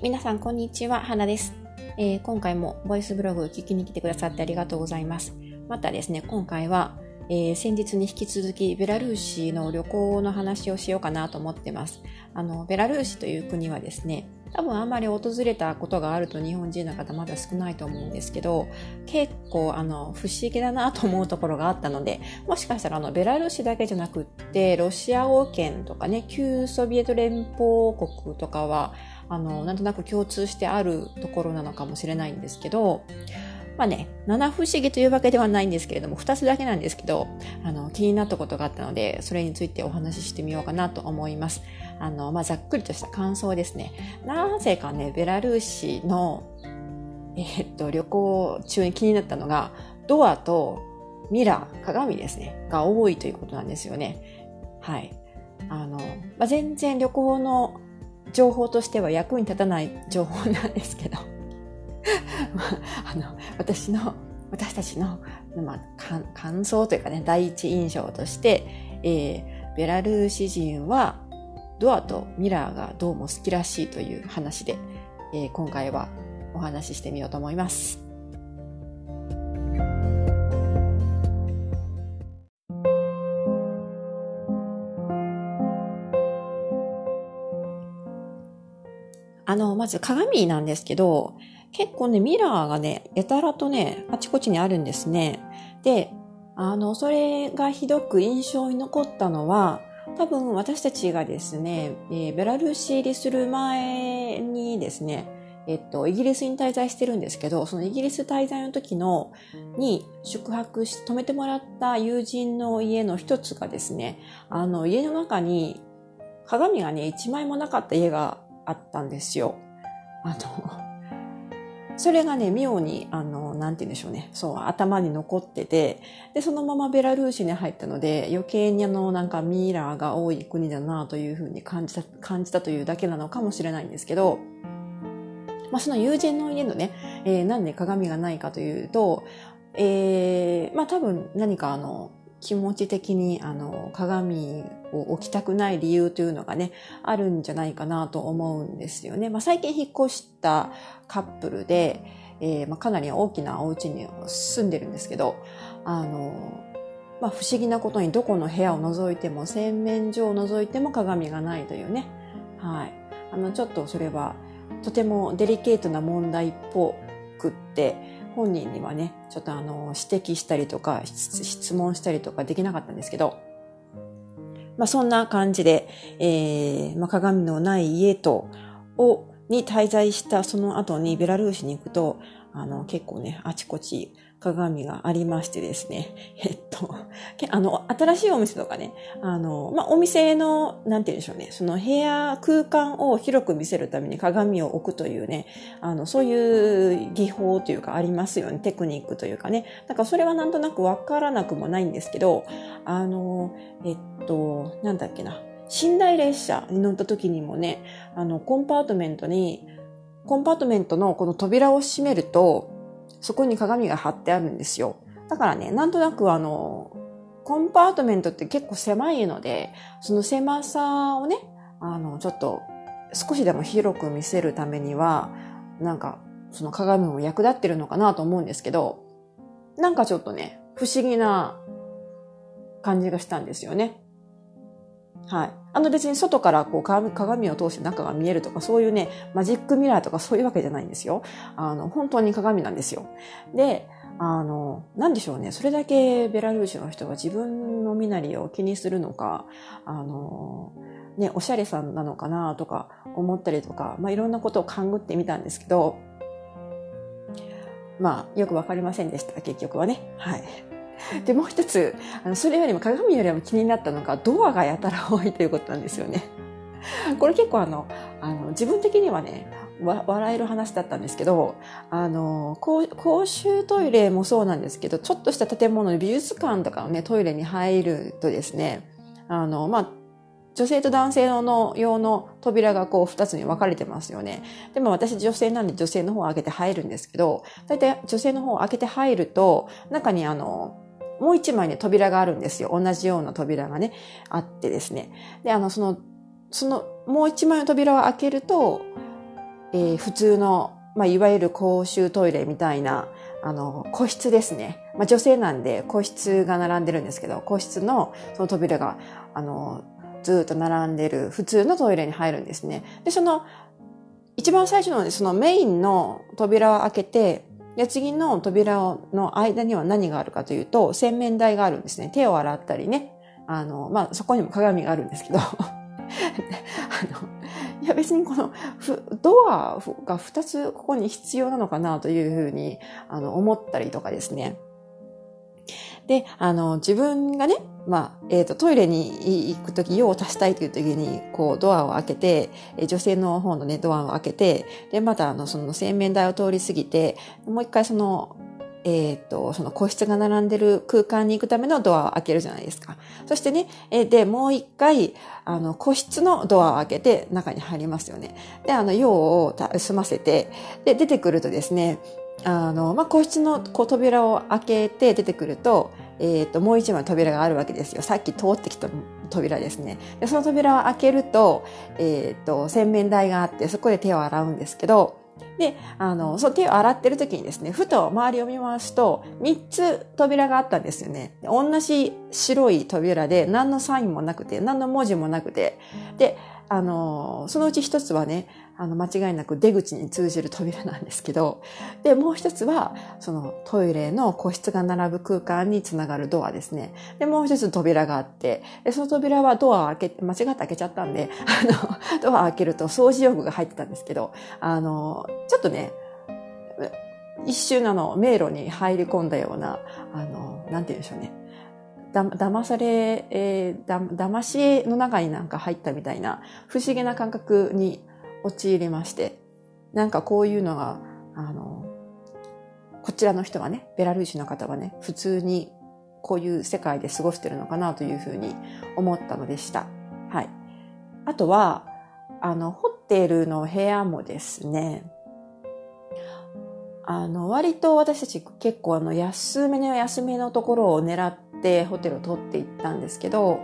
皆さんこんにちは、花です、えー、今回もボイスブログ聞きに来てくださってありがとうございます。またですね、今回は、えー、先日に引き続きベラルーシの旅行の話をしようかなと思ってます。あの、ベラルーシという国はですね、多分あんまり訪れたことがあると日本人の方まだ少ないと思うんですけど、結構あの不思議だなと思うところがあったので、もしかしたらあのベラルーシだけじゃなくって、ロシア王権とかね、旧ソビエト連邦国とかはあの、なんとなく共通してあるところなのかもしれないんですけど、まあね、七不思議というわけではないんですけれども、二つだけなんですけど、あの、気になったことがあったので、それについてお話ししてみようかなと思います。あの、まあ、ざっくりとした感想ですね。なぜかね、ベラルーシの、えー、っと、旅行中に気になったのが、ドアとミラー、鏡ですね、が多いということなんですよね。はい。あの、まあ、全然旅行の情報としては役に立たない情報なんですけど まあ、あの私の私たちの、まあ、感想というかね第一印象として、えー、ベラルーシ人はドアとミラーがどうも好きらしいという話で、えー、今回はお話ししてみようと思います。あの、まず鏡なんですけど、結構ね、ミラーがね、やたらとね、あちこちにあるんですね。で、あの、それがひどく印象に残ったのは、多分私たちがですね、えー、ベラルーシ入りする前にですね、えっと、イギリスに滞在してるんですけど、そのイギリス滞在の時の、に宿泊し、泊めてもらった友人の家の一つがですね、あの、家の中に鏡がね、一枚もなかった家があったんですよ。あの、それがね、妙に、あの、なんて言うんでしょうね。そう、頭に残ってて、で、そのままベラルーシに入ったので、余計にあの、なんかミイラーが多い国だなというふうに感じた、感じたというだけなのかもしれないんですけど、まあ、その友人の家のね、えー、なんで鏡がないかというと、えー、まあ、多分何かあの、気持ち的にあの鏡を置きたくない理由というのがね、あるんじゃないかなと思うんですよね。まあ、最近引っ越したカップルで、えー、まあ、かなり大きなお家に住んでるんですけど、あの、まあ、不思議なことにどこの部屋を覗いても、洗面所を覗いても鏡がないというね。はい。あの、ちょっとそれはとてもデリケートな問題っぽくって、本人にはね、ちょっとあの、指摘したりとか、質問したりとかできなかったんですけど、まあそんな感じで、えー、まあ鏡のない家と、を、に滞在したその後にベラルーシに行くと、あの、結構ね、あちこち鏡がありましてですね。えっと、あの、新しいお店とかね、あの、まあ、お店の、なんて言うんでしょうね、その部屋、空間を広く見せるために鏡を置くというね、あの、そういう技法というかありますよね、テクニックというかね。だからそれはなんとなくわからなくもないんですけど、あの、えっと、なんだっけな、寝台列車に乗った時にもね、あの、コンパートメントに、コンパートメントのこの扉を閉めると、そこに鏡が貼ってあるんですよ。だからね、なんとなくあの、コンパートメントって結構狭いので、その狭さをね、あの、ちょっと少しでも広く見せるためには、なんか、その鏡も役立ってるのかなと思うんですけど、なんかちょっとね、不思議な感じがしたんですよね。はい。あの別に外からこう鏡を通して中が見えるとかそういうね、マジックミラーとかそういうわけじゃないんですよ。あの、本当に鏡なんですよ。で、あの、なんでしょうね。それだけベラルーシの人が自分の身なりを気にするのか、あの、ね、おしゃれさんなのかなとか思ったりとか、まあ、いろんなことを勘ぐってみたんですけど、まあ、よくわかりませんでした、結局はね。はい。で、もう一つ、あのそれよりも鏡よりも気になったのが、ドアがやたら多いということなんですよね。これ結構あの、あの、自分的にはね、笑える話だったんですけど、あの、公衆トイレもそうなんですけど、ちょっとした建物の美術館とかのね、トイレに入るとですね、あの、まあ、女性と男性の用の扉がこう二つに分かれてますよね。でも私女性なんで女性の方を開けて入るんですけど、大体女性の方を開けて入ると、中にあの、もう一枚ね、扉があるんですよ。同じような扉がね、あってですね。で、あの、その、その、もう一枚の扉を開けると、えー、普通の、まあ、いわゆる公衆トイレみたいな、あの、個室ですね。まあ、女性なんで個室が並んでるんですけど、個室のその扉が、あの、ずっと並んでる普通のトイレに入るんですね。で、その、一番最初のそのメインの扉を開けて、で、次の扉の間には何があるかというと、洗面台があるんですね。手を洗ったりね。あの、まあ、そこにも鏡があるんですけど。あの、いや別にこのドアが2つここに必要なのかなというふうにあの思ったりとかですね。で、あの、自分がね、まあ、えっ、ー、と、トイレに行くとき、用を足したいというときに、こう、ドアを開けて、女性の方のね、ドアを開けて、で、また、あの、その洗面台を通り過ぎて、もう一回その、えっ、ー、と、その個室が並んでる空間に行くためのドアを開けるじゃないですか。そしてね、え、で、もう一回、あの、個室のドアを開けて中に入りますよね。で、あの、用を済ませて、で、出てくるとですね、あの、まあ、個室のこう扉を開けて出てくると、え、ー、と、もう一枚扉があるわけですよ。さっき通ってきた扉ですね。でその扉を開けると、えっ、ー、と、洗面台があって、そこで手を洗うんですけど、で、あの、その手を洗ってる時にですね、ふと周りを見回すと、3つ扉があったんですよね。同じ白い扉で、何のサインもなくて、何の文字もなくて、で、あの、そのうち一つはね、あの、間違いなく出口に通じる扉なんですけど、で、もう一つは、そのトイレの個室が並ぶ空間につながるドアですね。で、もう一つ扉があって、で、その扉はドアを開け、間違って開けちゃったんで、あの、ドアを開けると掃除用具が入ってたんですけど、あの、ちょっとね、一瞬あの、迷路に入り込んだような、あの、なんて言うんでしょうね。だ、騙され、えー、だ、騙しの中になんか入ったみたいな不思議な感覚に陥りまして、なんかこういうのが、あの、こちらの人はね、ベラルーシの方はね、普通にこういう世界で過ごしてるのかなというふうに思ったのでした。はい。あとは、あの、ホテルの部屋もですね、あの、割と私たち結構あの、安めの安めのところを狙ってホテルを取っていったんですけど、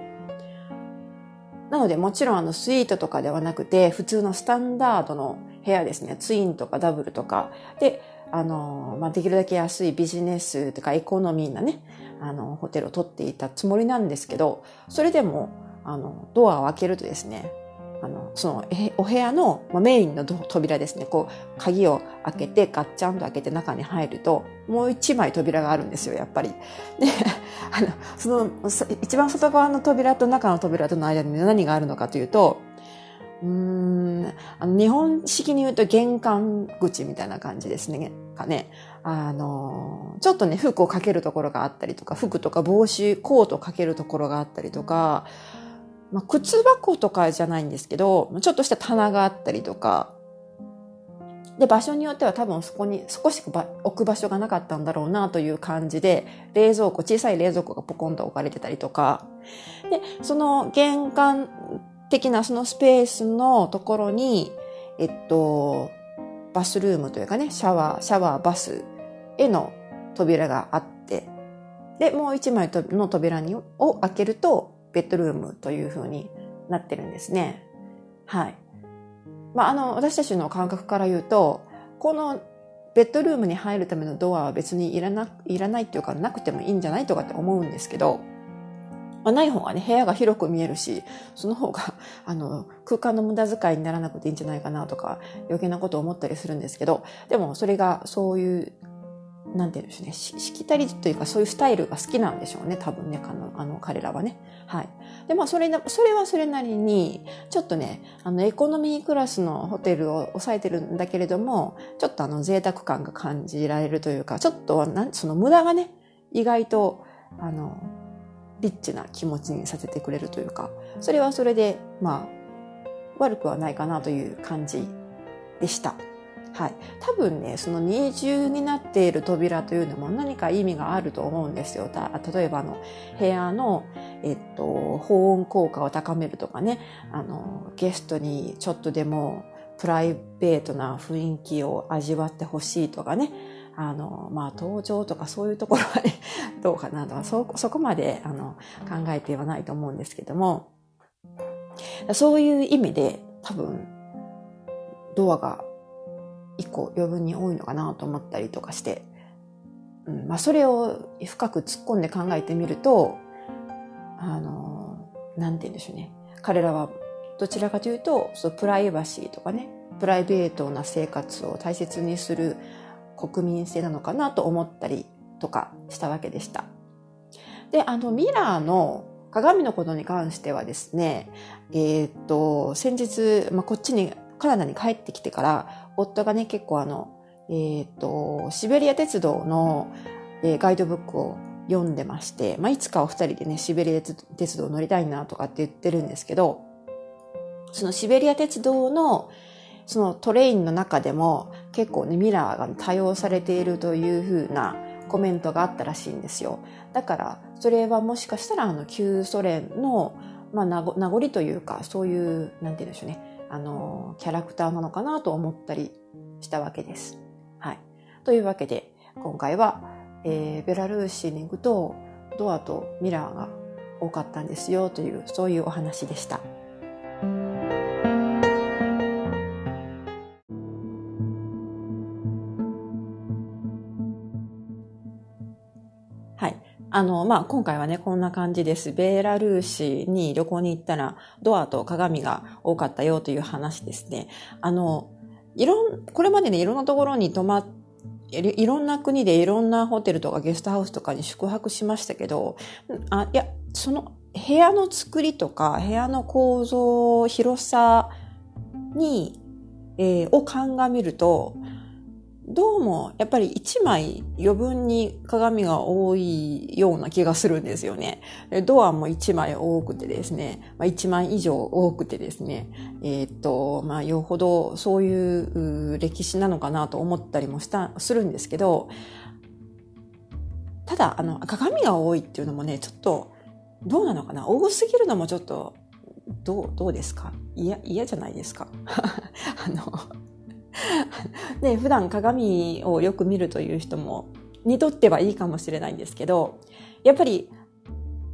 なのでもちろんあのスイートとかではなくて普通のスタンダードの部屋ですね。ツインとかダブルとかで、あの、まあ、できるだけ安いビジネスとかエコノミーなね、あの、ホテルを取っていたつもりなんですけど、それでも、あの、ドアを開けるとですね、その、お部屋の、まあ、メインの扉ですね。こう、鍵を開けて、ガッチャンと開けて中に入ると、もう一枚扉があるんですよ、やっぱり。で、あの、その、一番外側の扉と中の扉との間に何があるのかというと、うん、あの、日本式に言うと玄関口みたいな感じですね。かね。あの、ちょっとね、服をかけるところがあったりとか、服とか帽子、コートをかけるところがあったりとか、まあ、靴箱とかじゃないんですけど、ちょっとした棚があったりとか、で、場所によっては多分そこに少し置く場所がなかったんだろうなという感じで、冷蔵庫、小さい冷蔵庫がポコンと置かれてたりとか、で、その玄関的なそのスペースのところに、えっと、バスルームというかね、シャワー、シャワー、バスへの扉があって、で、もう一枚の扉にを開けると、ベッドルームという風になってるんですね。はい。まあ、あの、私たちの感覚から言うと、このベッドルームに入るためのドアは別にいらな、いらないっていうかなくてもいいんじゃないとかって思うんですけど、まあ、ない方がね、部屋が広く見えるし、その方が、あの、空間の無駄遣いにならなくていいんじゃないかなとか、余計なことを思ったりするんですけど、でもそれがそういうなんて言うんでしょうね、ししきたりというかそういうスタイルが好きなんでしょうね、多分ね、あの、あの彼らはね。はい。で、まあ、それ、それはそれなりに、ちょっとね、あの、エコノミークラスのホテルを抑えてるんだけれども、ちょっとあの、贅沢感が感じられるというか、ちょっと、なんその無駄がね、意外と、あの、リッチな気持ちにさせてくれるというか、それはそれで、まあ、悪くはないかなという感じでした。はい。多分ね、その二重になっている扉というのも何か意味があると思うんですよ。例えばあの、部屋の、えっと、保温効果を高めるとかね、あの、ゲストにちょっとでもプライベートな雰囲気を味わってほしいとかね、あの、まあ、登場とかそういうところはね、どうかなとか、そ、そこまで、あの、考えてはないと思うんですけども、そういう意味で多分、ドアが一個余分に多いのかなと思ったりとかして、うんまあ、それを深く突っ込んで考えてみると、あの、なんて言うんでしょうね。彼らはどちらかというと、そのプライバシーとかね、プライベートな生活を大切にする国民性なのかなと思ったりとかしたわけでした。で、あの、ミラーの鏡のことに関してはですね、えー、っと、先日、まあ、こっちに、カナダに帰ってきてから、夫がね、結構あの、えー、と、シベリア鉄道の、えー、ガイドブックを読んでまして、まあ、いつかお二人でね、シベリア鉄道乗りたいなとかって言ってるんですけど、そのシベリア鉄道のそのトレインの中でも結構ね、ミラーが多用されているというふうなコメントがあったらしいんですよ。だから、それはもしかしたらあの旧ソ連の、まあ、名残というか、そういう、なんて言うんでしょうね、あの、キャラクターなのかなと思ったりしたわけです。はい。というわけで、今回は、えー、ベラルーシに行くと、ドアとミラーが多かったんですよという、そういうお話でした。の、まあ、今回はね、こんな感じです。ベーラルーシに旅行に行ったら、ドアと鏡が多かったよという話ですね。あの、いろん、これまでね、いろんなところに泊まっいろんな国でいろんなホテルとかゲストハウスとかに宿泊しましたけど、あ、いや、その部屋の作りとか、部屋の構造、広さに、えー、を鑑みると、どうもやっぱり1枚余分に鏡が多いような気がするんですよね。ドアも1枚多くてですね、まあ、枚以上多くてですね、えー、っと、まあ、よほどそういう歴史なのかなと思ったりもした、するんですけど、ただ、あの、鏡が多いっていうのもね、ちょっと、どうなのかな？多すぎるのもちょっと、どう、どうですか？嫌、嫌じゃないですか？あの、で、普段鏡をよく見るという人も、にとってはいいかもしれないんですけど、やっぱり、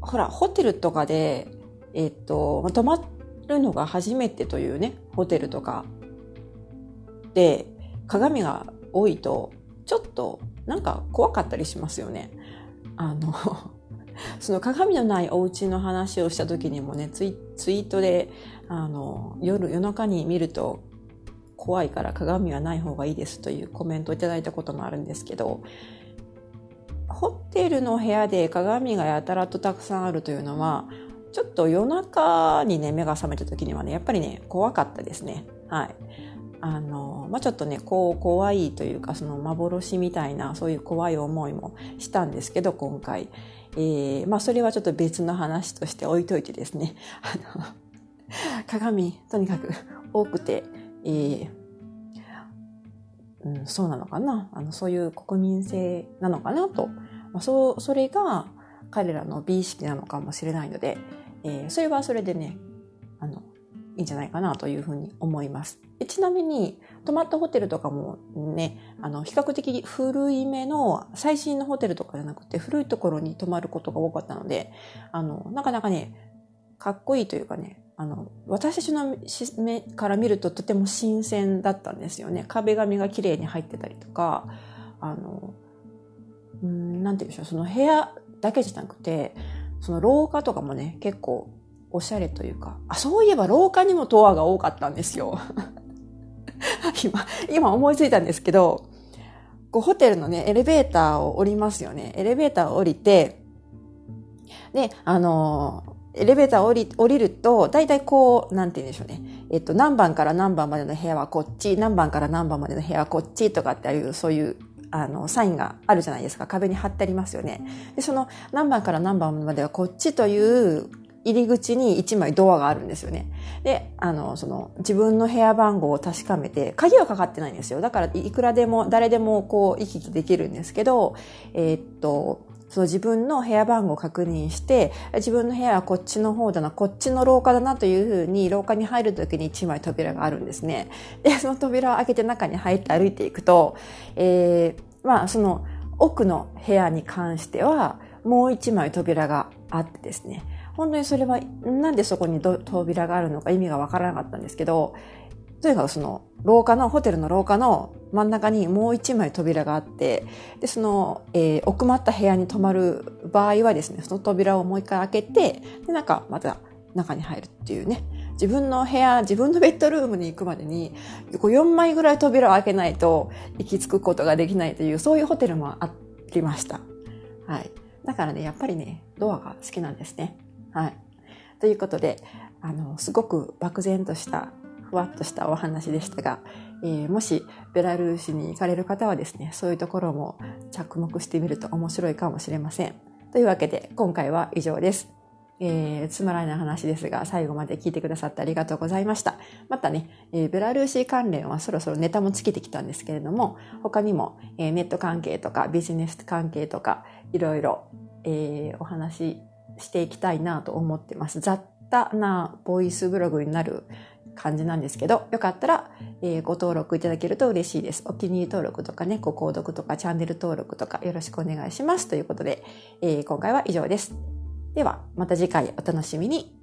ほら、ホテルとかで、えっと、泊まるのが初めてというね、ホテルとかで、鏡が多いと、ちょっと、なんか怖かったりしますよね。あの その鏡のないお家の話をした時にもね、ツイツイートで、あの、夜、夜中に見ると怖いから鏡はない方がいいですというコメントをいただいたこともあるんですけど、ホテルの部屋で鏡がやたらとたくさんあるというのは、ちょっと夜中にね、目が覚めた時にはね、やっぱりね、怖かったですね。はい。あの、まあ、ちょっとね、こう、怖いというか、その幻みたいな、そういう怖い思いもしたんですけど、今回。えー、まあ、それはちょっと別の話として置いといてですね。あの、鏡、とにかく多くて、えー、うん、そうなのかな？あのそういう国民性なのかなと、まあ、そうそれが彼らの美意識なのかもしれないので、えー、それはそれでねあのいいんじゃないかなというふうに思います。ちなみに、泊まったホテルとかもね、あの、比較的古いめの最新のホテルとかじゃなくて古いところに泊まることが多かったので、あの、なかなかね、かっこいいというかね、あの、私たちの目から見るととても新鮮だったんですよね。壁紙が綺麗に入ってたりとか、あの、うん、なんて言うんでしょう、その部屋だけじゃなくて、その廊下とかもね、結構おしゃれというか、あ、そういえば廊下にもドアが多かったんですよ。今、今思いついたんですけど、こうホテルのね、エレベーターを降りますよね。エレベーターを降りて、で、あのエレベーター降り降りると、大体こう、なんて言うんでしょうね。えっと、何番から何番までの部屋はこっち、何番から何番までの部屋はこっちとかっていう、そういう、あの、サインがあるじゃないですか。壁に貼ってありますよね。で、その何番から何番まではこっちという入り口に1枚ドアがあるんですよね。で、あの、その、自分の部屋番号を確かめて、鍵はかかってないんですよ。だから、いくらでも、誰でもこう、行き来できるんですけど、えー、っと、その自分の部屋番号を確認して、自分の部屋はこっちの方だな、こっちの廊下だなというふうに廊下に入るときに1枚扉があるんですね。で、その扉を開けて中に入って歩いていくと、えー、まあその奥の部屋に関してはもう1枚扉があってですね、本当にそれはなんでそこに扉があるのか意味がわからなかったんですけど、とにかくその廊下の、ホテルの廊下の真ん中にもう一枚扉があって、で、その、えー、奥まった部屋に泊まる場合はですね、その扉をもう一回開けて、で、なんかまた中に入るっていうね。自分の部屋、自分のベッドルームに行くまでに、こう4枚ぐらい扉を開けないと行き着くことができないという、そういうホテルもありました。はい。だからね、やっぱりね、ドアが好きなんですね。はい。ということで、あの、すごく漠然としたふわっとしたお話でしたが、えー、もしベラルーシに行かれる方はですね、そういうところも着目してみると面白いかもしれません。というわけで、今回は以上です。えー、つまらない話ですが、最後まで聞いてくださってありがとうございました。またね、えー、ベラルーシ関連はそろそろネタも尽きてきたんですけれども、他にも、えー、ネット関係とかビジネス関係とか、いろいろ、えー、お話ししていきたいなと思ってます。雑多なボイスブログになる感じなんですけど、よかったら、えー、ご登録いただけると嬉しいです。お気に入り登録とかね、ご購読とかチャンネル登録とかよろしくお願いします。ということで、えー、今回は以上です。では、また次回お楽しみに。